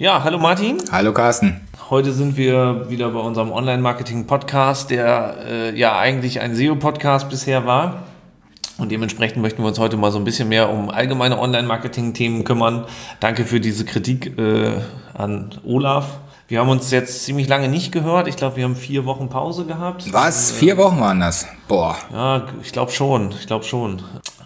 Ja, hallo Martin. Hallo Carsten. Heute sind wir wieder bei unserem Online-Marketing-Podcast, der äh, ja eigentlich ein SEO-Podcast bisher war. Und dementsprechend möchten wir uns heute mal so ein bisschen mehr um allgemeine Online-Marketing-Themen kümmern. Danke für diese Kritik äh, an Olaf. Wir haben uns jetzt ziemlich lange nicht gehört. Ich glaube, wir haben vier Wochen Pause gehabt. Was? Vier Wochen waren das? Boah. Ja, ich glaube schon. Ich glaube schon.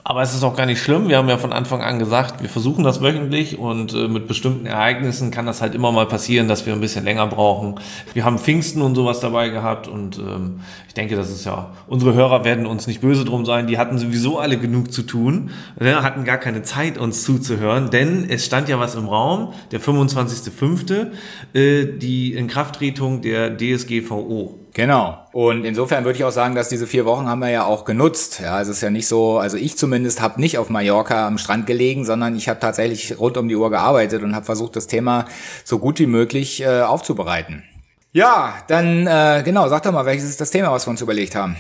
Aber es ist auch gar nicht schlimm. Wir haben ja von Anfang an gesagt, wir versuchen das wöchentlich und äh, mit bestimmten Ereignissen kann das halt immer mal passieren, dass wir ein bisschen länger brauchen. Wir haben Pfingsten und sowas dabei gehabt und ähm, ich denke, das ist ja, unsere Hörer werden uns nicht böse drum sein. Die hatten sowieso alle genug zu tun, ne, hatten gar keine Zeit, uns zuzuhören, denn es stand ja was im Raum, der 25.05., äh, die Inkrafttretung der DSGVO. Genau. Und insofern würde ich auch sagen, dass diese vier Wochen haben wir ja auch genutzt. Ja, es ist ja nicht so, also ich zumindest habe nicht auf Mallorca am Strand gelegen, sondern ich habe tatsächlich rund um die Uhr gearbeitet und habe versucht, das Thema so gut wie möglich äh, aufzubereiten. Ja, dann äh, genau, sag doch mal, welches ist das Thema, was wir uns überlegt haben?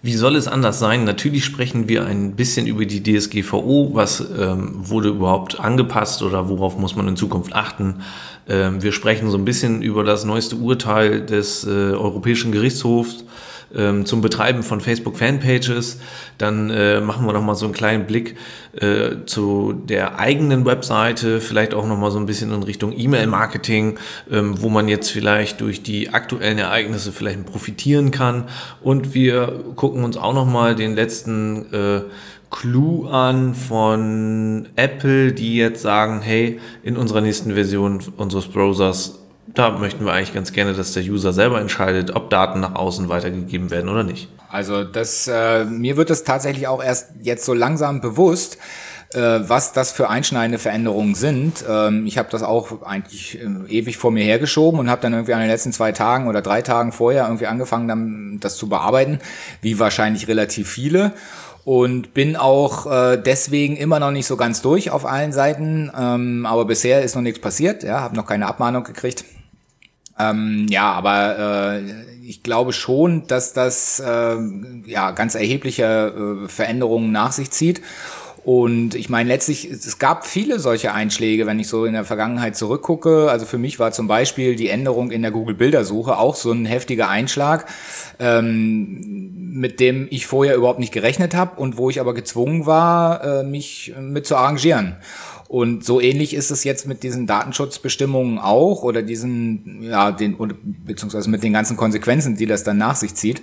Wie soll es anders sein? Natürlich sprechen wir ein bisschen über die DSGVO. Was ähm, wurde überhaupt angepasst oder worauf muss man in Zukunft achten? Ähm, wir sprechen so ein bisschen über das neueste Urteil des äh, Europäischen Gerichtshofs ähm, zum Betreiben von Facebook Fanpages. Dann äh, machen wir noch mal so einen kleinen Blick äh, zu der eigenen Webseite, vielleicht auch noch mal so ein bisschen in Richtung E-Mail-Marketing, ähm, wo man jetzt vielleicht durch die aktuellen Ereignisse vielleicht profitieren kann. Und wir gucken uns auch noch mal den letzten äh, Clou an von Apple, die jetzt sagen, hey, in unserer nächsten Version unseres Browsers da möchten wir eigentlich ganz gerne, dass der User selber entscheidet, ob Daten nach außen weitergegeben werden oder nicht. Also das, äh, mir wird das tatsächlich auch erst jetzt so langsam bewusst, äh, was das für einschneidende Veränderungen sind. Ähm, ich habe das auch eigentlich äh, ewig vor mir hergeschoben und habe dann irgendwie an den letzten zwei Tagen oder drei Tagen vorher irgendwie angefangen, dann das zu bearbeiten, wie wahrscheinlich relativ viele und bin auch äh, deswegen immer noch nicht so ganz durch auf allen Seiten. Ähm, aber bisher ist noch nichts passiert. Ja, habe noch keine Abmahnung gekriegt. Ähm, ja, aber äh, ich glaube schon, dass das äh, ja ganz erhebliche äh, Veränderungen nach sich zieht. Und ich meine, letztlich, es gab viele solche Einschläge, wenn ich so in der Vergangenheit zurückgucke. Also für mich war zum Beispiel die Änderung in der Google-Bildersuche auch so ein heftiger Einschlag, ähm, mit dem ich vorher überhaupt nicht gerechnet habe und wo ich aber gezwungen war, äh, mich mit zu arrangieren. Und so ähnlich ist es jetzt mit diesen Datenschutzbestimmungen auch oder diesen, ja, den, beziehungsweise mit den ganzen Konsequenzen, die das dann nach sich zieht.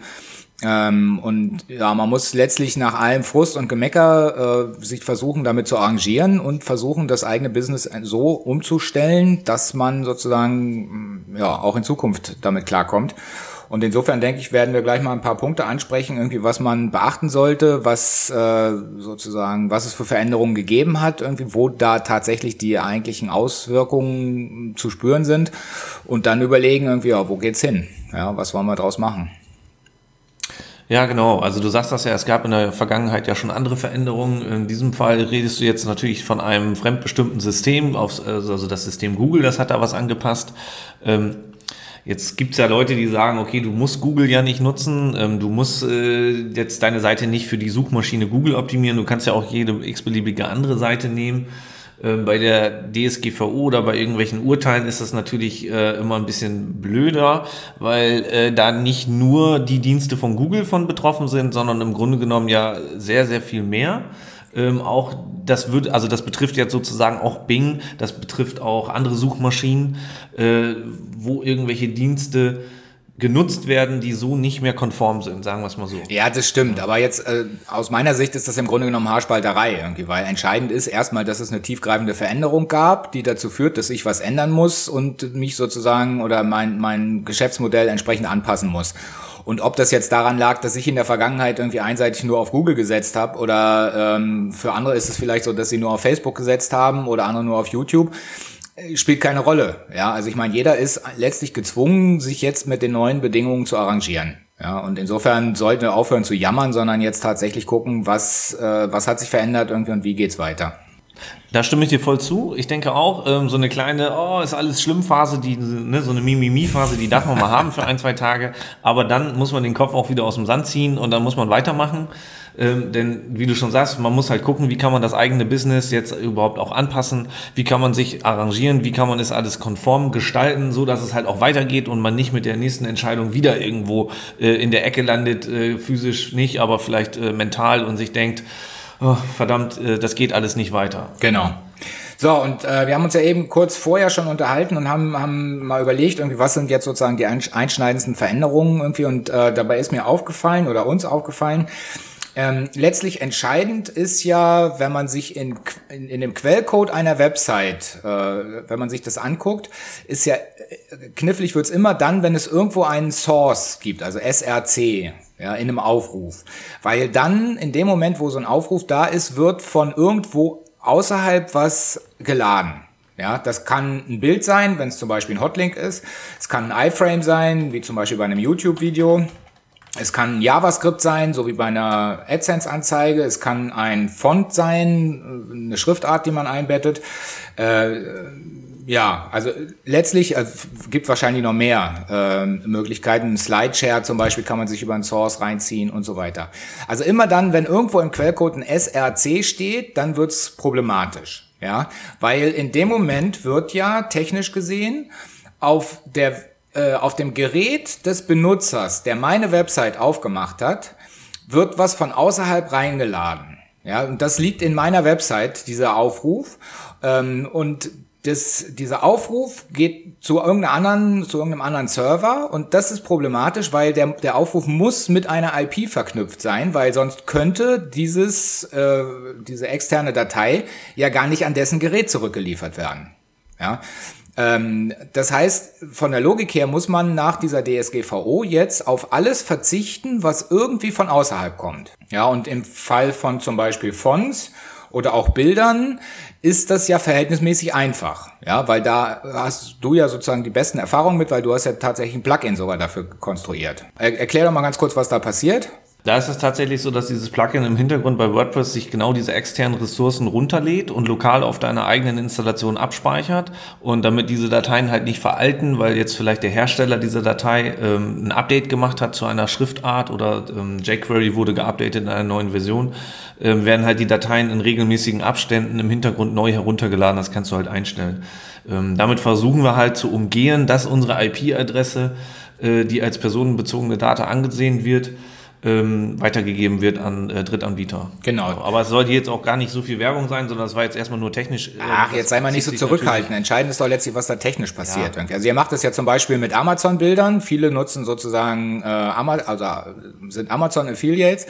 Ähm, und ja, man muss letztlich nach allem Frust und Gemecker äh, sich versuchen, damit zu arrangieren und versuchen, das eigene Business so umzustellen, dass man sozusagen ja auch in Zukunft damit klarkommt. Und insofern denke ich, werden wir gleich mal ein paar Punkte ansprechen, irgendwie was man beachten sollte, was äh, sozusagen, was es für Veränderungen gegeben hat, irgendwie, wo da tatsächlich die eigentlichen Auswirkungen zu spüren sind und dann überlegen irgendwie, ja, wo geht's hin? Ja, was wollen wir draus machen? Ja, genau. Also du sagst das ja, es gab in der Vergangenheit ja schon andere Veränderungen. In diesem Fall redest du jetzt natürlich von einem fremdbestimmten System, also das System Google, das hat da was angepasst. Jetzt gibt's ja Leute, die sagen, okay, du musst Google ja nicht nutzen, ähm, du musst äh, jetzt deine Seite nicht für die Suchmaschine Google optimieren, du kannst ja auch jede x-beliebige andere Seite nehmen. Ähm, bei der DSGVO oder bei irgendwelchen Urteilen ist das natürlich äh, immer ein bisschen blöder, weil äh, da nicht nur die Dienste von Google von betroffen sind, sondern im Grunde genommen ja sehr, sehr viel mehr. Ähm, auch das wird, also das betrifft jetzt sozusagen auch Bing, das betrifft auch andere Suchmaschinen, äh, wo irgendwelche Dienste genutzt werden, die so nicht mehr konform sind, sagen wir es mal so. Ja, das stimmt. Aber jetzt äh, aus meiner Sicht ist das im Grunde genommen Haarspalterei irgendwie, weil entscheidend ist erstmal, dass es eine tiefgreifende Veränderung gab, die dazu führt, dass ich was ändern muss und mich sozusagen oder mein, mein Geschäftsmodell entsprechend anpassen muss. Und ob das jetzt daran lag, dass ich in der Vergangenheit irgendwie einseitig nur auf Google gesetzt habe oder ähm, für andere ist es vielleicht so, dass sie nur auf Facebook gesetzt haben oder andere nur auf YouTube, äh, spielt keine Rolle. Ja, also ich meine, jeder ist letztlich gezwungen, sich jetzt mit den neuen Bedingungen zu arrangieren. Ja, und insofern sollten wir aufhören zu jammern, sondern jetzt tatsächlich gucken, was, äh, was hat sich verändert irgendwie und wie geht's weiter. Da stimme ich dir voll zu. Ich denke auch, ähm, so eine kleine, oh, ist alles schlimm Phase, die, ne, so eine Mimimi-Phase, die darf man mal haben für ein, zwei Tage. Aber dann muss man den Kopf auch wieder aus dem Sand ziehen und dann muss man weitermachen. Ähm, denn wie du schon sagst, man muss halt gucken, wie kann man das eigene Business jetzt überhaupt auch anpassen, wie kann man sich arrangieren, wie kann man es alles konform gestalten, so dass es halt auch weitergeht und man nicht mit der nächsten Entscheidung wieder irgendwo äh, in der Ecke landet, äh, physisch nicht, aber vielleicht äh, mental und sich denkt, oh, verdammt, äh, das geht alles nicht weiter. Genau. So, und äh, wir haben uns ja eben kurz vorher schon unterhalten und haben, haben mal überlegt, irgendwie, was sind jetzt sozusagen die einschneidendsten Veränderungen irgendwie. Und äh, dabei ist mir aufgefallen oder uns aufgefallen, ähm, letztlich entscheidend ist ja, wenn man sich in, in, in dem Quellcode einer Website, äh, wenn man sich das anguckt, ist ja äh, knifflig wird's immer dann, wenn es irgendwo einen Source gibt, also SRC, ja, in einem Aufruf. Weil dann, in dem Moment, wo so ein Aufruf da ist, wird von irgendwo außerhalb was geladen. Ja, das kann ein Bild sein, wenn es zum Beispiel ein Hotlink ist. Es kann ein iFrame sein, wie zum Beispiel bei einem YouTube-Video. Es kann JavaScript sein, so wie bei einer AdSense-Anzeige. Es kann ein Font sein, eine Schriftart, die man einbettet. Äh, ja, also letztlich also, gibt wahrscheinlich noch mehr äh, Möglichkeiten. Slideshare zum Beispiel kann man sich über einen Source reinziehen und so weiter. Also immer dann, wenn irgendwo im Quellcode ein SRC steht, dann wird's problematisch. Ja, weil in dem Moment wird ja technisch gesehen auf der äh, auf dem Gerät des Benutzers, der meine Website aufgemacht hat, wird was von außerhalb reingeladen. Ja, und das liegt in meiner Website, dieser Aufruf. Ähm, und das, dieser Aufruf geht zu irgendeinem anderen, zu irgendeinem anderen Server und das ist problematisch, weil der, der Aufruf muss mit einer IP verknüpft sein, weil sonst könnte dieses, äh, diese externe Datei ja gar nicht an dessen Gerät zurückgeliefert werden. Ja, ähm, das heißt, von der Logik her muss man nach dieser DSGVO jetzt auf alles verzichten, was irgendwie von außerhalb kommt. Ja, und im Fall von zum Beispiel Fonts oder auch Bildern ist das ja verhältnismäßig einfach. Ja, weil da hast du ja sozusagen die besten Erfahrungen mit, weil du hast ja tatsächlich ein Plugin sogar dafür konstruiert. Er erklär doch mal ganz kurz, was da passiert. Da ist es tatsächlich so, dass dieses Plugin im Hintergrund bei WordPress sich genau diese externen Ressourcen runterlädt und lokal auf deiner eigenen Installation abspeichert. Und damit diese Dateien halt nicht veralten, weil jetzt vielleicht der Hersteller dieser Datei ähm, ein Update gemacht hat zu einer Schriftart oder ähm, jQuery wurde geupdatet in einer neuen Version, ähm, werden halt die Dateien in regelmäßigen Abständen im Hintergrund neu heruntergeladen. Das kannst du halt einstellen. Ähm, damit versuchen wir halt zu umgehen, dass unsere IP-Adresse, äh, die als personenbezogene Data angesehen wird, ähm, weitergegeben wird an äh, Drittanbieter. Genau. Aber es sollte jetzt auch gar nicht so viel Werbung sein, sondern es war jetzt erstmal nur technisch. Äh, Ach, jetzt sei mal nicht so zurückhaltend. Entscheidend ist doch letztlich, was da technisch passiert. Ja. Also ihr macht das ja zum Beispiel mit Amazon-Bildern. Viele nutzen sozusagen, äh, Amazon, also äh, sind Amazon-Affiliates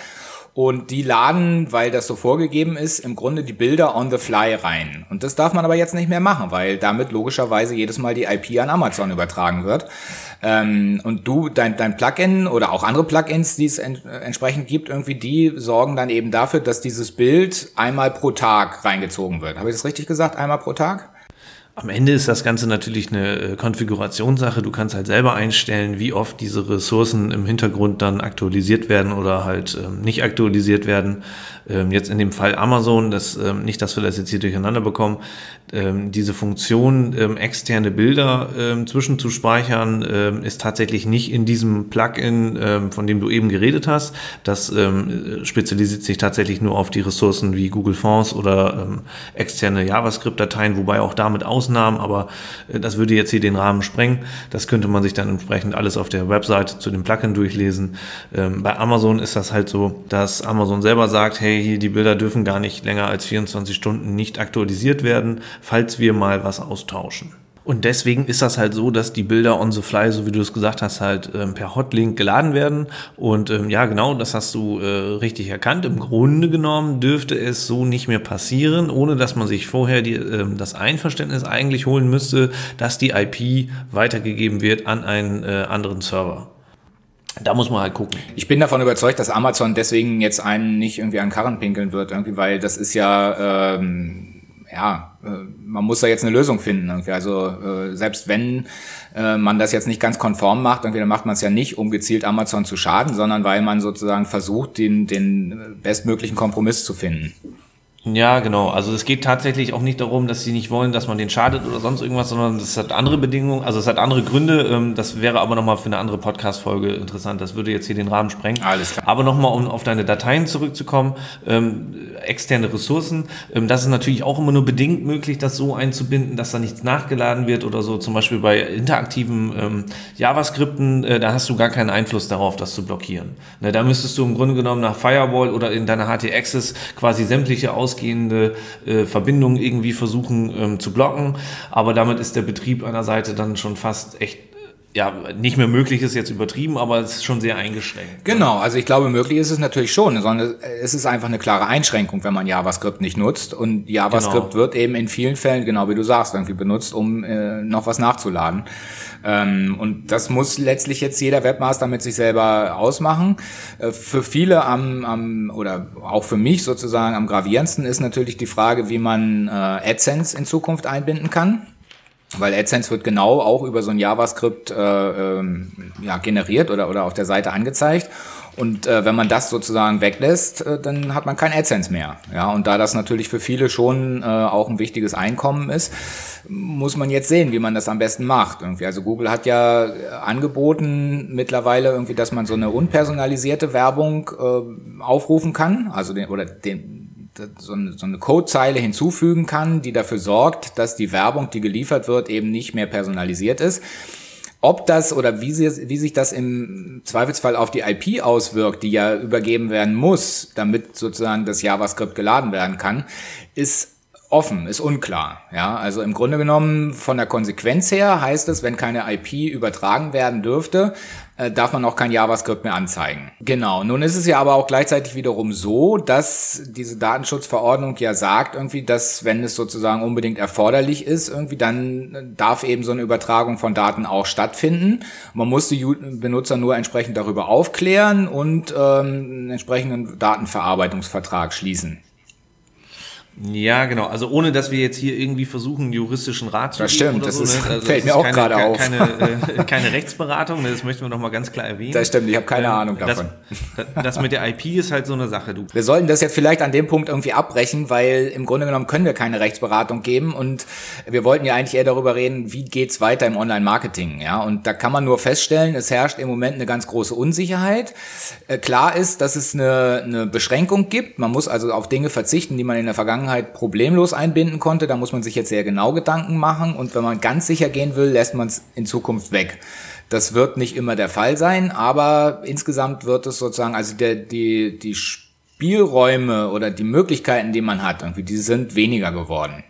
und die laden, weil das so vorgegeben ist, im Grunde die Bilder on the fly rein. Und das darf man aber jetzt nicht mehr machen, weil damit logischerweise jedes Mal die IP an Amazon übertragen wird. Ähm, und du, dein, dein Plugin oder auch andere Plugins, die es en entsprechend gibt, irgendwie, die sorgen dann eben dafür, dass dieses Bild einmal pro Tag reingezogen wird. Habe ich das richtig gesagt? Einmal pro Tag? Am Ende ist das Ganze natürlich eine äh, Konfigurationssache. Du kannst halt selber einstellen, wie oft diese Ressourcen im Hintergrund dann aktualisiert werden oder halt ähm, nicht aktualisiert werden. Ähm, jetzt in dem Fall Amazon, das, ähm, nicht, dass wir das jetzt hier durcheinander bekommen, ähm, diese Funktion, ähm, externe Bilder ähm, zwischenzuspeichern, ähm, ist tatsächlich nicht in diesem Plugin, ähm, von dem du eben geredet hast. Das ähm, spezialisiert sich tatsächlich nur auf die Ressourcen wie Google Fonts oder ähm, externe JavaScript-Dateien, wobei auch damit aus Ausnahmen, aber äh, das würde jetzt hier den Rahmen sprengen. Das könnte man sich dann entsprechend alles auf der Webseite zu dem Plugin durchlesen. Ähm, bei Amazon ist das halt so, dass Amazon selber sagt, hey, hier die Bilder dürfen gar nicht länger als 24 Stunden nicht aktualisiert werden, falls wir mal was austauschen. Und deswegen ist das halt so, dass die Bilder on the fly, so wie du es gesagt hast, halt ähm, per Hotlink geladen werden. Und ähm, ja, genau, das hast du äh, richtig erkannt. Im Grunde genommen dürfte es so nicht mehr passieren, ohne dass man sich vorher die, ähm, das Einverständnis eigentlich holen müsste, dass die IP weitergegeben wird an einen äh, anderen Server. Da muss man halt gucken. Ich bin davon überzeugt, dass Amazon deswegen jetzt einen nicht irgendwie an Karren pinkeln wird, irgendwie, weil das ist ja ähm, ja, äh, man muss da jetzt eine Lösung finden. Irgendwie. Also äh, selbst wenn äh, man das jetzt nicht ganz konform macht, irgendwie, dann macht man es ja nicht, um gezielt Amazon zu schaden, sondern weil man sozusagen versucht, den, den bestmöglichen Kompromiss zu finden. Ja, genau. Also es geht tatsächlich auch nicht darum, dass sie nicht wollen, dass man den schadet oder sonst irgendwas, sondern es hat andere Bedingungen, also es hat andere Gründe. Ähm, das wäre aber nochmal für eine andere Podcast-Folge interessant. Das würde jetzt hier den Rahmen sprengen. Alles klar. Aber nochmal, um auf deine Dateien zurückzukommen, ähm, externe Ressourcen. Ähm, das ist natürlich auch immer nur bedingt möglich, das so einzubinden, dass da nichts nachgeladen wird oder so. Zum Beispiel bei interaktiven ähm, JavaScripten, äh, da hast du gar keinen Einfluss darauf, das zu blockieren. Ne, da müsstest du im Grunde genommen nach Firewall oder in deiner HT-Access quasi sämtliche Aus ausgehende äh, Verbindungen irgendwie versuchen ähm, zu blocken. Aber damit ist der Betrieb einer Seite dann schon fast echt ja, nicht mehr möglich ist jetzt übertrieben, aber es ist schon sehr eingeschränkt. Genau, also ich glaube, möglich ist es natürlich schon, sondern es ist einfach eine klare Einschränkung, wenn man JavaScript nicht nutzt. Und JavaScript genau. wird eben in vielen Fällen, genau wie du sagst, irgendwie benutzt, um äh, noch was nachzuladen. Ähm, und das muss letztlich jetzt jeder Webmaster mit sich selber ausmachen. Äh, für viele am, am, oder auch für mich sozusagen am gravierendsten ist natürlich die Frage, wie man äh, AdSense in Zukunft einbinden kann. Weil AdSense wird genau auch über so ein JavaScript äh, ähm, ja, generiert oder, oder auf der Seite angezeigt. Und äh, wenn man das sozusagen weglässt, äh, dann hat man kein AdSense mehr. Ja, und da das natürlich für viele schon äh, auch ein wichtiges Einkommen ist, muss man jetzt sehen, wie man das am besten macht. Irgendwie. Also Google hat ja äh, angeboten mittlerweile irgendwie, dass man so eine unpersonalisierte Werbung äh, aufrufen kann, also den, oder den so eine, so eine Codezeile hinzufügen kann, die dafür sorgt, dass die Werbung, die geliefert wird, eben nicht mehr personalisiert ist. Ob das oder wie, sie, wie sich das im Zweifelsfall auf die IP auswirkt, die ja übergeben werden muss, damit sozusagen das JavaScript geladen werden kann, ist offen, ist unklar. Ja, also im Grunde genommen von der Konsequenz her heißt es, wenn keine IP übertragen werden dürfte, äh, darf man auch kein JavaScript mehr anzeigen. Genau. Nun ist es ja aber auch gleichzeitig wiederum so, dass diese Datenschutzverordnung ja sagt irgendwie, dass wenn es sozusagen unbedingt erforderlich ist, irgendwie dann darf eben so eine Übertragung von Daten auch stattfinden. Man muss die Benutzer nur entsprechend darüber aufklären und ähm, einen entsprechenden Datenverarbeitungsvertrag schließen. Ja, genau. Also ohne, dass wir jetzt hier irgendwie versuchen, juristischen Rat zu das geben stimmt, oder das so. Ist, ne? also fällt mir auch gerade auf. Keine, äh, keine Rechtsberatung, ne? das möchten wir noch mal ganz klar erwähnen. Das stimmt, ich habe keine ähm, Ahnung davon. Das, das, mit der IP ist halt so eine Sache. Du. Wir sollten das jetzt vielleicht an dem Punkt irgendwie abbrechen, weil im Grunde genommen können wir keine Rechtsberatung geben und wir wollten ja eigentlich eher darüber reden, wie geht's weiter im Online-Marketing. Ja, und da kann man nur feststellen, es herrscht im Moment eine ganz große Unsicherheit. Äh, klar ist, dass es eine, eine Beschränkung gibt. Man muss also auf Dinge verzichten, die man in der Vergangenheit problemlos kostenlos einbinden konnte. Da muss man sich jetzt sehr genau Gedanken machen. Und wenn man ganz sicher gehen will, lässt man es in Zukunft weg. Das wird nicht immer der Fall sein, aber insgesamt wird es sozusagen, also der, die, die Spielräume oder die Möglichkeiten, die man hat, irgendwie, die sind weniger geworden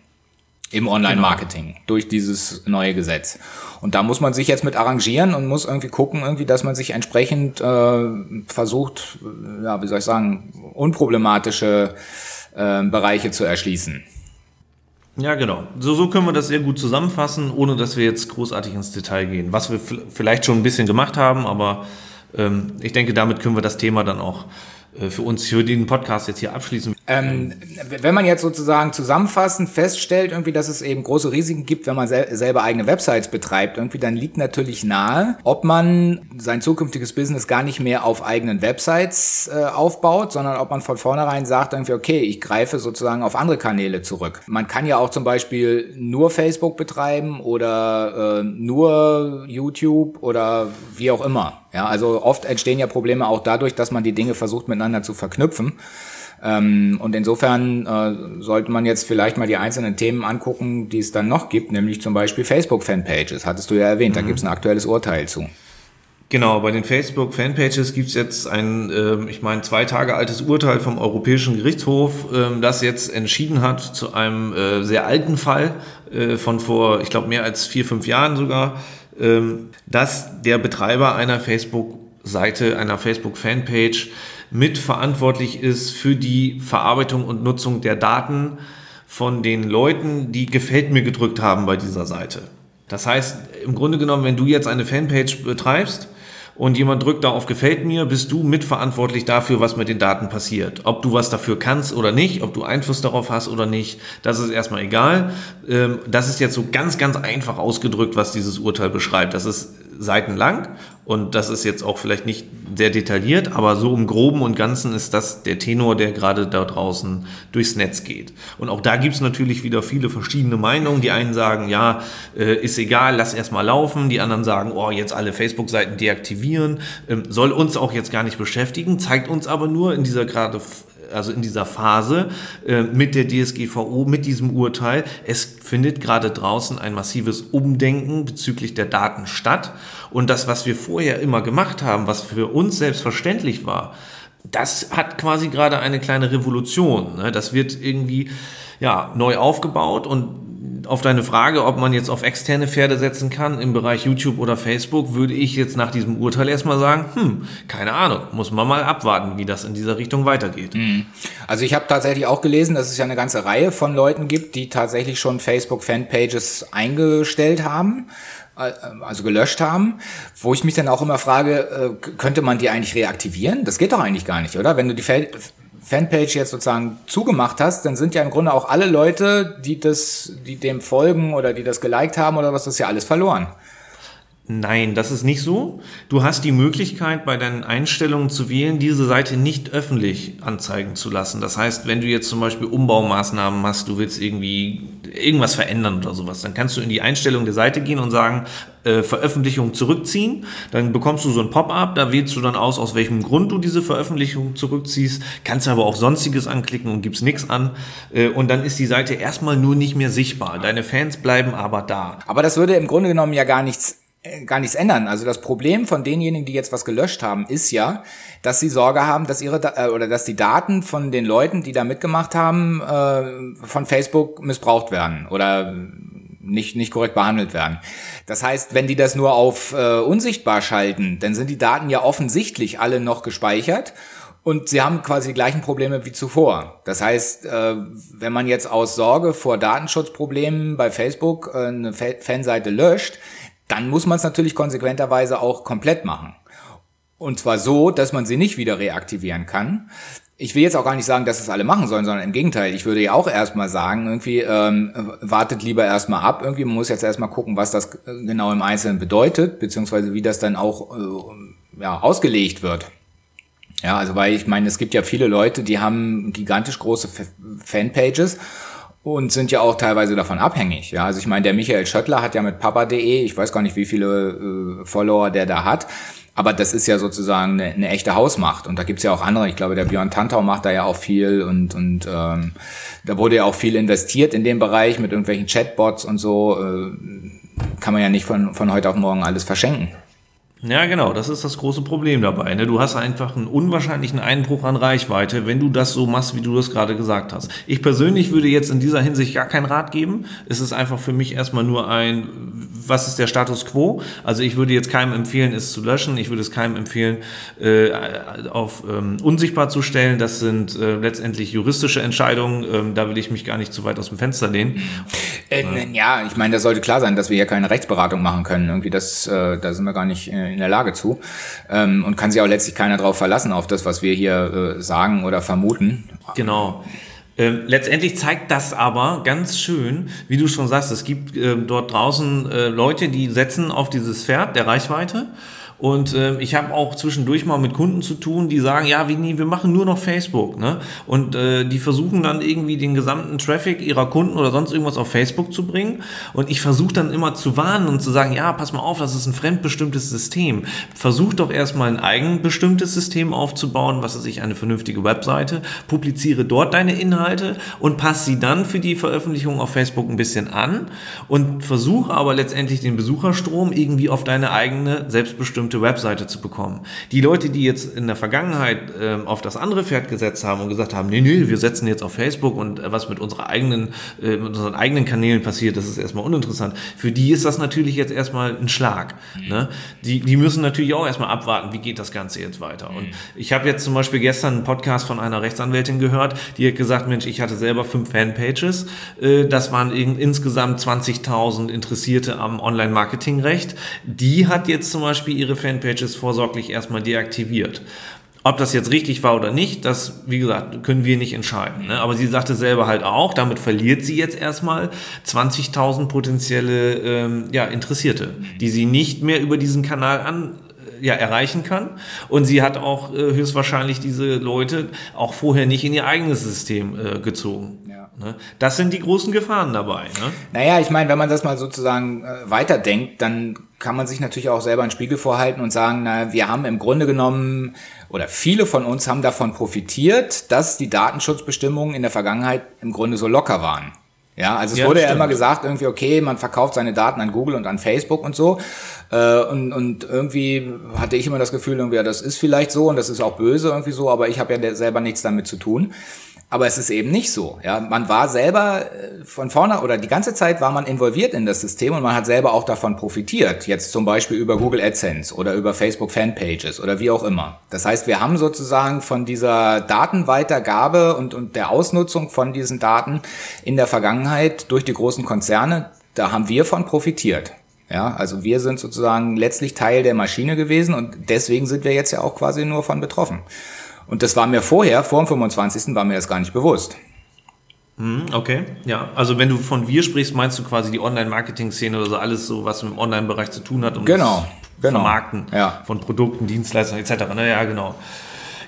im Online-Marketing genau. durch dieses neue Gesetz. Und da muss man sich jetzt mit arrangieren und muss irgendwie gucken, irgendwie, dass man sich entsprechend äh, versucht, ja, wie soll ich sagen, unproblematische äh, Bereiche zu erschließen. Ja, genau. So, so können wir das sehr gut zusammenfassen, ohne dass wir jetzt großartig ins Detail gehen. Was wir vielleicht schon ein bisschen gemacht haben, aber ähm, ich denke, damit können wir das Thema dann auch für uns für den Podcast jetzt hier abschließen. Ähm, wenn man jetzt sozusagen zusammenfassend feststellt, irgendwie, dass es eben große Risiken gibt, wenn man sel selber eigene Websites betreibt, irgendwie, dann liegt natürlich nahe, ob man sein zukünftiges Business gar nicht mehr auf eigenen Websites äh, aufbaut, sondern ob man von vornherein sagt, irgendwie, okay, ich greife sozusagen auf andere Kanäle zurück. Man kann ja auch zum Beispiel nur Facebook betreiben oder äh, nur YouTube oder wie auch immer. Ja, also oft entstehen ja Probleme auch dadurch, dass man die Dinge versucht miteinander zu verknüpfen. Ähm, und insofern äh, sollte man jetzt vielleicht mal die einzelnen Themen angucken, die es dann noch gibt, nämlich zum Beispiel Facebook-Fanpages. Hattest du ja erwähnt, mhm. da gibt es ein aktuelles Urteil zu. Genau, bei den Facebook-Fanpages gibt es jetzt ein, äh, ich meine, zwei Tage altes Urteil vom Europäischen Gerichtshof, äh, das jetzt entschieden hat zu einem äh, sehr alten Fall äh, von vor, ich glaube, mehr als vier, fünf Jahren sogar, dass der Betreiber einer Facebook-Seite, einer Facebook-Fanpage mitverantwortlich ist für die Verarbeitung und Nutzung der Daten von den Leuten, die gefällt mir gedrückt haben bei dieser Seite. Das heißt, im Grunde genommen, wenn du jetzt eine Fanpage betreibst und jemand drückt da auf Gefällt mir, bist du mitverantwortlich dafür, was mit den Daten passiert. Ob du was dafür kannst oder nicht, ob du Einfluss darauf hast oder nicht, das ist erstmal egal. Ähm, das ist jetzt so ganz, ganz einfach ausgedrückt, was dieses Urteil beschreibt. Das ist seitenlang Und das ist jetzt auch vielleicht nicht sehr detailliert, aber so im Groben und Ganzen ist das der Tenor, der gerade da draußen durchs Netz geht. Und auch da gibt es natürlich wieder viele verschiedene Meinungen. Die einen sagen, ja, äh, ist egal, lass erstmal laufen. Die anderen sagen, oh, jetzt alle Facebook-Seiten deaktivieren. Ähm, soll uns auch jetzt gar nicht beschäftigen, zeigt uns aber nur in dieser gerade also in dieser Phase äh, mit der DSGVO, mit diesem Urteil. Es findet gerade draußen ein massives Umdenken bezüglich der Daten statt. Und das, was wir vorher immer gemacht haben, was für uns selbstverständlich war, das hat quasi gerade eine kleine Revolution. Ne? Das wird irgendwie ja, neu aufgebaut und auf deine Frage, ob man jetzt auf externe Pferde setzen kann im Bereich YouTube oder Facebook, würde ich jetzt nach diesem Urteil erstmal sagen, hm, keine Ahnung, muss man mal abwarten, wie das in dieser Richtung weitergeht. Mhm. Also ich habe tatsächlich auch gelesen, dass es ja eine ganze Reihe von Leuten gibt, die tatsächlich schon Facebook-Fanpages eingestellt haben äh, also gelöscht haben, wo ich mich dann auch immer frage, äh, könnte man die eigentlich reaktivieren? Das geht doch eigentlich gar nicht, oder? Wenn du die Fanpage jetzt sozusagen zugemacht hast, dann sind ja im Grunde auch alle Leute, die das, die dem folgen oder die das geliked haben oder was, das ist ja alles verloren. Nein, das ist nicht so. Du hast die Möglichkeit, bei deinen Einstellungen zu wählen, diese Seite nicht öffentlich anzeigen zu lassen. Das heißt, wenn du jetzt zum Beispiel Umbaumaßnahmen hast, du willst irgendwie irgendwas verändern oder sowas, dann kannst du in die Einstellung der Seite gehen und sagen, äh, Veröffentlichung zurückziehen. Dann bekommst du so ein Pop-up, da wählst du dann aus, aus welchem Grund du diese Veröffentlichung zurückziehst. Kannst aber auch Sonstiges anklicken und gibst nichts an. Äh, und dann ist die Seite erstmal nur nicht mehr sichtbar. Deine Fans bleiben aber da. Aber das würde im Grunde genommen ja gar nichts äh, gar nichts ändern. Also das Problem von denjenigen, die jetzt was gelöscht haben, ist ja, dass sie Sorge haben, dass ihre äh, oder dass die Daten von den Leuten, die da mitgemacht haben, äh, von Facebook missbraucht werden oder nicht nicht korrekt behandelt werden. Das heißt, wenn die das nur auf äh, unsichtbar schalten, dann sind die Daten ja offensichtlich alle noch gespeichert und sie haben quasi die gleichen Probleme wie zuvor. Das heißt, äh, wenn man jetzt aus Sorge vor Datenschutzproblemen bei Facebook äh, eine Fanseite löscht, dann muss man es natürlich konsequenterweise auch komplett machen. Und zwar so, dass man sie nicht wieder reaktivieren kann. Ich will jetzt auch gar nicht sagen, dass es alle machen sollen, sondern im Gegenteil. Ich würde ja auch erstmal sagen, irgendwie ähm, wartet lieber erstmal ab. Irgendwie man muss jetzt erstmal gucken, was das genau im Einzelnen bedeutet, beziehungsweise wie das dann auch äh, ja, ausgelegt wird. Ja, also weil ich meine, es gibt ja viele Leute, die haben gigantisch große Fanpages und sind ja auch teilweise davon abhängig. Ja, also ich meine, der Michael Schöttler hat ja mit papa.de, ich weiß gar nicht, wie viele äh, Follower der da hat, aber das ist ja sozusagen eine, eine echte Hausmacht. Und da gibt's ja auch andere. Ich glaube, der Björn Tantau macht da ja auch viel und, und ähm, da wurde ja auch viel investiert in dem Bereich mit irgendwelchen Chatbots und so. Äh, kann man ja nicht von, von heute auf morgen alles verschenken. Ja, genau, das ist das große Problem dabei. Ne? Du hast einfach einen unwahrscheinlichen Einbruch an Reichweite, wenn du das so machst, wie du das gerade gesagt hast. Ich persönlich würde jetzt in dieser Hinsicht gar keinen Rat geben. Es ist einfach für mich erstmal nur ein, was ist der Status quo? Also ich würde jetzt keinem empfehlen, es zu löschen. Ich würde es keinem empfehlen, äh, auf ähm, unsichtbar zu stellen. Das sind äh, letztendlich juristische Entscheidungen. Ähm, da will ich mich gar nicht zu weit aus dem Fenster lehnen. Äh, ja, ich meine, da sollte klar sein, dass wir hier keine Rechtsberatung machen können. Irgendwie das, äh, da sind wir gar nicht äh, in der Lage zu. Ähm, und kann sich auch letztlich keiner darauf verlassen, auf das, was wir hier äh, sagen oder vermuten. Genau. Ähm, letztendlich zeigt das aber ganz schön, wie du schon sagst, es gibt äh, dort draußen äh, Leute, die setzen auf dieses Pferd der Reichweite und äh, ich habe auch zwischendurch mal mit Kunden zu tun, die sagen, ja, wir, wir machen nur noch Facebook. Ne? Und äh, die versuchen dann irgendwie den gesamten Traffic ihrer Kunden oder sonst irgendwas auf Facebook zu bringen. Und ich versuche dann immer zu warnen und zu sagen, ja, pass mal auf, das ist ein fremdbestimmtes System. Versuch doch erstmal ein eigenbestimmtes System aufzubauen, was ist ich, eine vernünftige Webseite, publiziere dort deine Inhalte und passe sie dann für die Veröffentlichung auf Facebook ein bisschen an und versuch aber letztendlich den Besucherstrom irgendwie auf deine eigene selbstbestimmte bestimmte Webseite zu bekommen. Die Leute, die jetzt in der Vergangenheit ähm, auf das andere Pferd gesetzt haben und gesagt haben, nee, nee, wir setzen jetzt auf Facebook und äh, was mit unserer eigenen, äh, mit unseren eigenen Kanälen passiert, das ist erstmal uninteressant. Für die ist das natürlich jetzt erstmal ein Schlag. Mhm. Ne? Die, die müssen natürlich auch erstmal abwarten, wie geht das Ganze jetzt weiter. Mhm. Und ich habe jetzt zum Beispiel gestern einen Podcast von einer Rechtsanwältin gehört, die hat gesagt, Mensch, ich hatte selber fünf Fanpages. Äh, das waren in, insgesamt 20.000 Interessierte am Online-Marketing-Recht. Die hat jetzt zum Beispiel ihre Fanpages vorsorglich erstmal deaktiviert. Ob das jetzt richtig war oder nicht, das, wie gesagt, können wir nicht entscheiden. Ne? Aber sie sagte selber halt auch, damit verliert sie jetzt erstmal 20.000 potenzielle ähm, ja, Interessierte, die sie nicht mehr über diesen Kanal an ja erreichen kann. Und sie hat auch äh, höchstwahrscheinlich diese Leute auch vorher nicht in ihr eigenes System äh, gezogen. Ne? Das sind die großen Gefahren dabei. Ne? Naja, ich meine, wenn man das mal sozusagen äh, weiterdenkt, dann kann man sich natürlich auch selber einen Spiegel vorhalten und sagen, na, wir haben im Grunde genommen oder viele von uns haben davon profitiert, dass die Datenschutzbestimmungen in der Vergangenheit im Grunde so locker waren. Ja, also es ja, wurde ja immer gesagt, irgendwie, okay, man verkauft seine Daten an Google und an Facebook und so. Äh, und, und irgendwie hatte ich immer das Gefühl, irgendwie, ja, das ist vielleicht so und das ist auch böse irgendwie so, aber ich habe ja selber nichts damit zu tun. Aber es ist eben nicht so. Ja, man war selber äh, von vorne oder die ganze Zeit war man involviert in das System und man hat selber auch davon profitiert. Jetzt zum Beispiel über Google AdSense oder über Facebook Fanpages oder wie auch immer. Das heißt, wir haben sozusagen von dieser Datenweitergabe und, und der Ausnutzung von diesen Daten in der Vergangenheit durch die großen Konzerne, da haben wir von profitiert. Ja, also wir sind sozusagen letztlich Teil der Maschine gewesen und deswegen sind wir jetzt ja auch quasi nur von betroffen. Und das war mir vorher, vor dem 25. war mir das gar nicht bewusst. Hm, okay, ja. Also wenn du von wir sprichst, meinst du quasi die Online-Marketing-Szene oder so alles so, was im Online-Bereich zu tun hat, um genau, das genau. Vermarkten ja. von Produkten, Dienstleistungen etc. Naja, genau.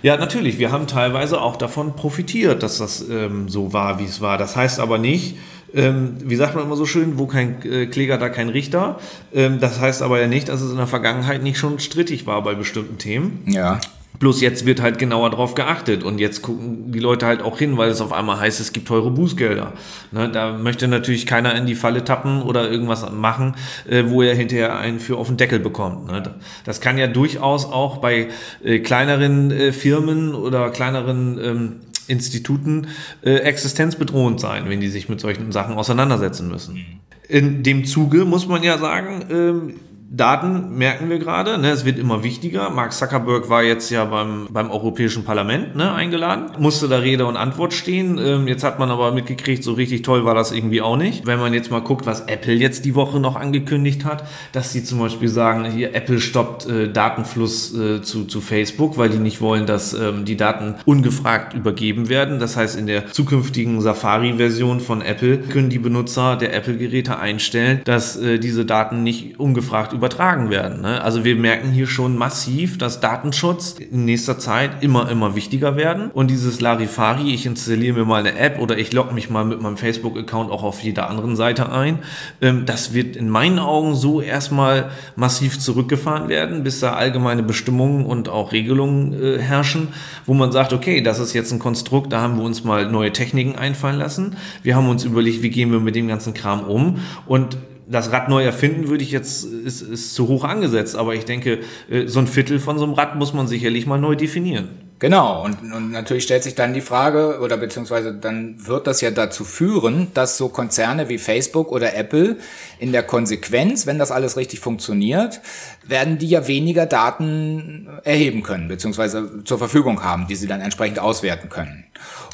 Ja, natürlich, wir haben teilweise auch davon profitiert, dass das ähm, so war, wie es war. Das heißt aber nicht, ähm, wie sagt man immer so schön, wo kein äh, Kläger, da kein Richter. Ähm, das heißt aber ja nicht, dass es in der Vergangenheit nicht schon strittig war bei bestimmten Themen. Ja. Bloß jetzt wird halt genauer drauf geachtet und jetzt gucken die Leute halt auch hin, weil es auf einmal heißt, es gibt teure Bußgelder. Ne, da möchte natürlich keiner in die Falle tappen oder irgendwas machen, äh, wo er hinterher einen für auf den Deckel bekommt. Ne. Das kann ja durchaus auch bei äh, kleineren äh, Firmen oder kleineren ähm, Instituten äh, existenzbedrohend sein, wenn die sich mit solchen Sachen auseinandersetzen müssen. Mhm. In dem Zuge muss man ja sagen, ähm, Daten merken wir gerade, ne, es wird immer wichtiger. Mark Zuckerberg war jetzt ja beim, beim Europäischen Parlament ne, eingeladen, musste da Rede und Antwort stehen. Ähm, jetzt hat man aber mitgekriegt, so richtig toll war das irgendwie auch nicht. Wenn man jetzt mal guckt, was Apple jetzt die Woche noch angekündigt hat, dass sie zum Beispiel sagen, hier Apple stoppt äh, Datenfluss äh, zu, zu Facebook, weil die nicht wollen, dass ähm, die Daten ungefragt übergeben werden. Das heißt, in der zukünftigen Safari-Version von Apple können die Benutzer der Apple-Geräte einstellen, dass äh, diese Daten nicht ungefragt übertragen werden. Ne? Also wir merken hier schon massiv, dass Datenschutz in nächster Zeit immer, immer wichtiger werden. Und dieses Larifari, ich installiere mir mal eine App oder ich logge mich mal mit meinem Facebook-Account auch auf jeder anderen Seite ein, ähm, das wird in meinen Augen so erstmal massiv zurückgefahren werden, bis da allgemeine Bestimmungen und auch Regelungen äh, herrschen, wo man sagt, okay, das ist jetzt ein Konstrukt, da haben wir uns mal neue Techniken einfallen lassen. Wir haben uns überlegt, wie gehen wir mit dem ganzen Kram um und das Rad neu erfinden würde ich jetzt, ist, ist zu hoch angesetzt, aber ich denke, äh, so ein Viertel von so einem Rad muss man sicherlich mal neu definieren. Genau, und, und natürlich stellt sich dann die Frage, oder beziehungsweise dann wird das ja dazu führen, dass so Konzerne wie Facebook oder Apple in der Konsequenz, wenn das alles richtig funktioniert, werden die ja weniger Daten erheben können, beziehungsweise zur Verfügung haben, die sie dann entsprechend auswerten können.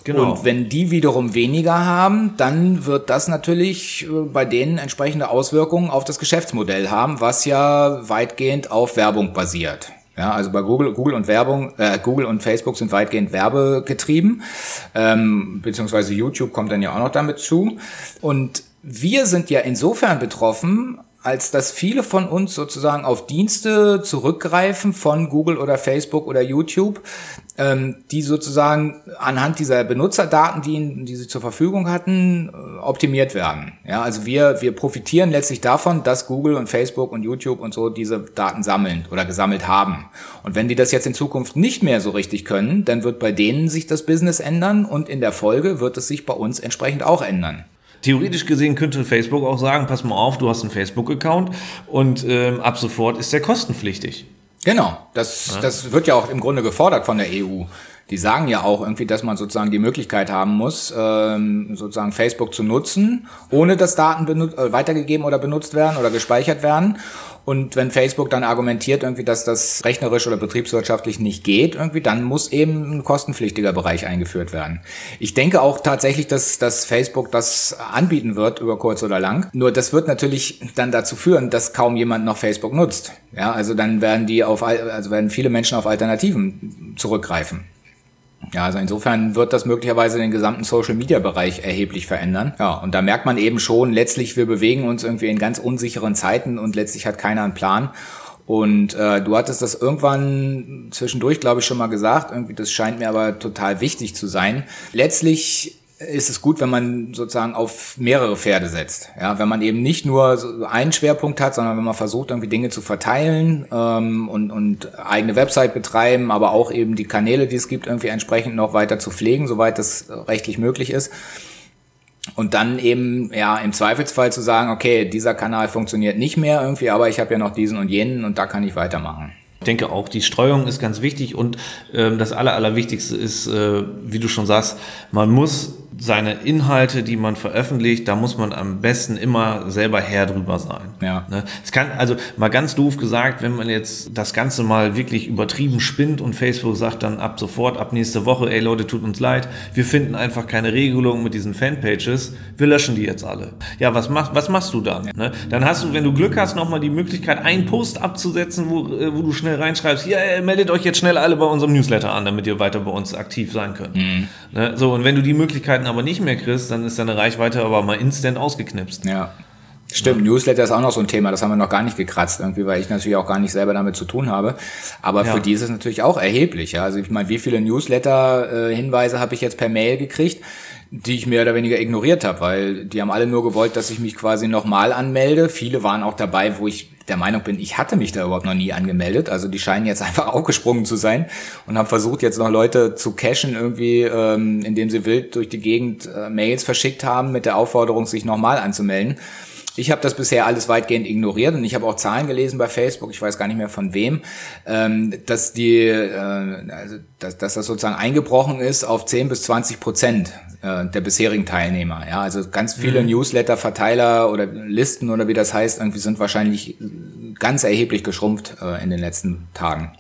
Genau. Und wenn die wiederum weniger haben, dann wird das natürlich äh, bei denen entsprechende Auswirkungen auf das Geschäftsmodell haben, was ja weitgehend auf Werbung basiert. Ja, also bei Google, Google und Werbung, äh, Google und Facebook sind weitgehend werbegetrieben, ähm, beziehungsweise YouTube kommt dann ja auch noch damit zu. Und wir sind ja insofern betroffen, als dass viele von uns sozusagen auf Dienste zurückgreifen von Google oder Facebook oder YouTube, ähm, die sozusagen anhand dieser Benutzerdaten, die, die sie zur Verfügung hatten, äh, optimiert werden. Ja, also wir, wir profitieren letztlich davon, dass Google und Facebook und YouTube und so diese Daten sammeln oder gesammelt haben. Und wenn die das jetzt in Zukunft nicht mehr so richtig können, dann wird bei denen sich das Business ändern und in der Folge wird es sich bei uns entsprechend auch ändern. Theoretisch gesehen könnte Facebook auch sagen, pass mal auf, du hast einen Facebook-Account und ähm, ab sofort ist der kostenpflichtig. Genau, das, ja. das wird ja auch im Grunde gefordert von der EU. Die sagen ja auch irgendwie, dass man sozusagen die Möglichkeit haben muss, ähm, sozusagen Facebook zu nutzen, ohne dass Daten äh, weitergegeben oder benutzt werden oder gespeichert werden. Und wenn Facebook dann argumentiert irgendwie, dass das rechnerisch oder betriebswirtschaftlich nicht geht, irgendwie, dann muss eben ein kostenpflichtiger Bereich eingeführt werden. Ich denke auch tatsächlich, dass, dass Facebook das anbieten wird über kurz oder lang. Nur das wird natürlich dann dazu führen, dass kaum jemand noch Facebook nutzt. Ja, also dann werden die auf, also werden viele Menschen auf Alternativen zurückgreifen. Ja, also insofern wird das möglicherweise den gesamten Social-Media-Bereich erheblich verändern. Ja, und da merkt man eben schon, letztlich wir bewegen uns irgendwie in ganz unsicheren Zeiten und letztlich hat keiner einen Plan. Und äh, du hattest das irgendwann zwischendurch, glaube ich, schon mal gesagt. Irgendwie, das scheint mir aber total wichtig zu sein. Letztlich ist es gut, wenn man sozusagen auf mehrere Pferde setzt. Ja, wenn man eben nicht nur so einen Schwerpunkt hat, sondern wenn man versucht, irgendwie Dinge zu verteilen ähm, und, und eigene Website betreiben, aber auch eben die Kanäle, die es gibt, irgendwie entsprechend noch weiter zu pflegen, soweit das rechtlich möglich ist. Und dann eben, ja, im Zweifelsfall zu sagen, okay, dieser Kanal funktioniert nicht mehr irgendwie, aber ich habe ja noch diesen und jenen und da kann ich weitermachen. Ich denke auch, die Streuung ist ganz wichtig und ähm, das Aller, Allerwichtigste ist, äh, wie du schon sagst, man muss seine Inhalte, die man veröffentlicht, da muss man am besten immer selber Herr drüber sein. Ja. Ne? Es kann, also mal ganz doof gesagt, wenn man jetzt das Ganze mal wirklich übertrieben spinnt und Facebook sagt dann ab sofort, ab nächste Woche, ey Leute, tut uns leid, wir finden einfach keine Regelung mit diesen Fanpages, wir löschen die jetzt alle. Ja, was, mach, was machst du dann? Ne? Dann hast du, wenn du Glück hast, nochmal die Möglichkeit, einen Post abzusetzen, wo, äh, wo du schnell reinschreibst, ja, meldet euch jetzt schnell alle bei unserem Newsletter an, damit ihr weiter bei uns aktiv sein könnt. Mhm. Ne? So, und wenn du die Möglichkeiten aber nicht mehr kriegst, dann ist deine Reichweite aber mal instant ausgeknipst. Ja. Stimmt. Newsletter ist auch noch so ein Thema, das haben wir noch gar nicht gekratzt, irgendwie, weil ich natürlich auch gar nicht selber damit zu tun habe. Aber ja. für die ist es natürlich auch erheblich. Ja? Also ich meine, wie viele Newsletter-Hinweise habe ich jetzt per Mail gekriegt, die ich mehr oder weniger ignoriert habe, weil die haben alle nur gewollt, dass ich mich quasi nochmal anmelde. Viele waren auch dabei, wo ich der Meinung bin, ich hatte mich da überhaupt noch nie angemeldet. Also die scheinen jetzt einfach aufgesprungen zu sein und haben versucht, jetzt noch Leute zu cashen, irgendwie, ähm, indem sie wild durch die Gegend äh, Mails verschickt haben mit der Aufforderung, sich nochmal anzumelden. Ich habe das bisher alles weitgehend ignoriert und ich habe auch Zahlen gelesen bei Facebook, ich weiß gar nicht mehr von wem, ähm, dass die, äh, also, dass, dass das sozusagen eingebrochen ist auf 10 bis 20 Prozent äh, der bisherigen Teilnehmer. Ja, also ganz viele mhm. Newsletter-Verteiler oder Listen oder wie das heißt, irgendwie sind wahrscheinlich ganz erheblich geschrumpft äh, in den letzten Tagen.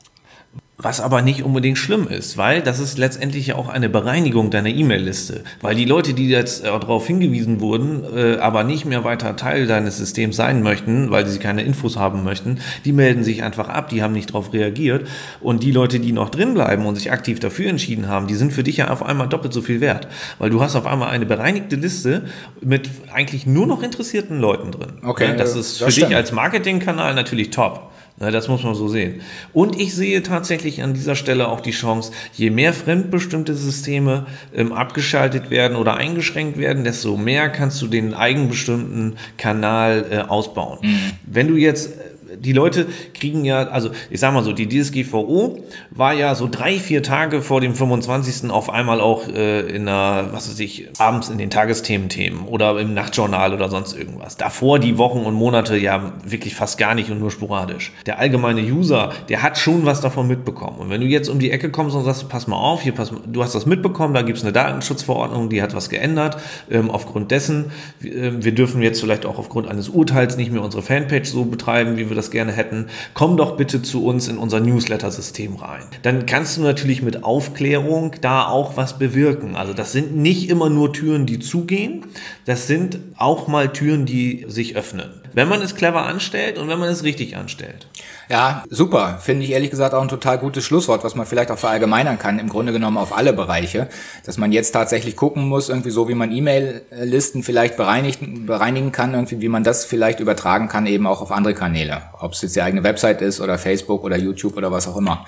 Was aber nicht unbedingt schlimm ist, weil das ist letztendlich ja auch eine Bereinigung deiner E-Mail-Liste. Weil die Leute, die jetzt äh, darauf hingewiesen wurden, äh, aber nicht mehr weiter Teil deines Systems sein möchten, weil sie keine Infos haben möchten, die melden sich einfach ab, die haben nicht darauf reagiert. Und die Leute, die noch drin bleiben und sich aktiv dafür entschieden haben, die sind für dich ja auf einmal doppelt so viel wert. Weil du hast auf einmal eine bereinigte Liste mit eigentlich nur noch interessierten Leuten drin. Okay. Das ist das für stimmt. dich als Marketingkanal natürlich top. Das muss man so sehen. Und ich sehe tatsächlich an dieser Stelle auch die Chance, je mehr fremdbestimmte Systeme ähm, abgeschaltet werden oder eingeschränkt werden, desto mehr kannst du den eigenbestimmten Kanal äh, ausbauen. Mhm. Wenn du jetzt die Leute kriegen ja, also ich sag mal so, die DSGVO war ja so drei, vier Tage vor dem 25. auf einmal auch äh, in einer, was weiß ich, abends in den Tagesthemen-Themen oder im Nachtjournal oder sonst irgendwas. Davor die Wochen und Monate ja wirklich fast gar nicht und nur sporadisch. Der allgemeine User, der hat schon was davon mitbekommen. Und wenn du jetzt um die Ecke kommst und sagst, pass mal auf, hier pass, du hast das mitbekommen, da gibt es eine Datenschutzverordnung, die hat was geändert. Ähm, aufgrund dessen, äh, wir dürfen jetzt vielleicht auch aufgrund eines Urteils nicht mehr unsere Fanpage so betreiben, wie wir das gerne hätten, komm doch bitte zu uns in unser Newsletter-System rein. Dann kannst du natürlich mit Aufklärung da auch was bewirken. Also das sind nicht immer nur Türen, die zugehen, das sind auch mal Türen, die sich öffnen. Wenn man es clever anstellt und wenn man es richtig anstellt. Ja, super. Finde ich ehrlich gesagt auch ein total gutes Schlusswort, was man vielleicht auch verallgemeinern kann, im Grunde genommen auf alle Bereiche. Dass man jetzt tatsächlich gucken muss, irgendwie so wie man E-Mail-Listen vielleicht bereinigen, bereinigen kann, irgendwie wie man das vielleicht übertragen kann, eben auch auf andere Kanäle. Ob es jetzt die eigene Website ist oder Facebook oder YouTube oder was auch immer.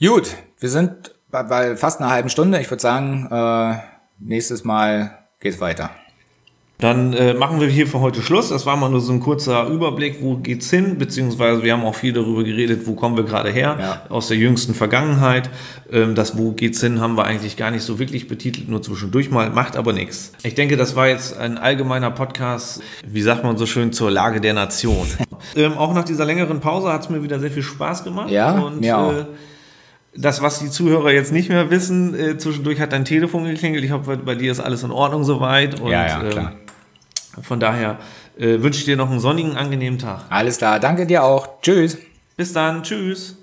Gut, wir sind bei, bei fast einer halben Stunde. Ich würde sagen, äh, nächstes Mal geht's weiter. Dann äh, machen wir hier für heute Schluss. Das war mal nur so ein kurzer Überblick, wo geht's hin, beziehungsweise wir haben auch viel darüber geredet, wo kommen wir gerade her, ja. aus der jüngsten Vergangenheit. Ähm, das Wo geht's hin haben wir eigentlich gar nicht so wirklich betitelt, nur zwischendurch mal, macht aber nichts. Ich denke, das war jetzt ein allgemeiner Podcast, wie sagt man so schön, zur Lage der Nation. ähm, auch nach dieser längeren Pause hat es mir wieder sehr viel Spaß gemacht. Ja, und, mir auch. Äh, das, was die Zuhörer jetzt nicht mehr wissen, äh, zwischendurch hat dein Telefon geklingelt. Ich hoffe, bei dir ist alles in Ordnung soweit. Und, ja, ja, klar. Ähm, von daher äh, wünsche ich dir noch einen sonnigen, angenehmen Tag. Alles klar, danke dir auch. Tschüss. Bis dann, tschüss.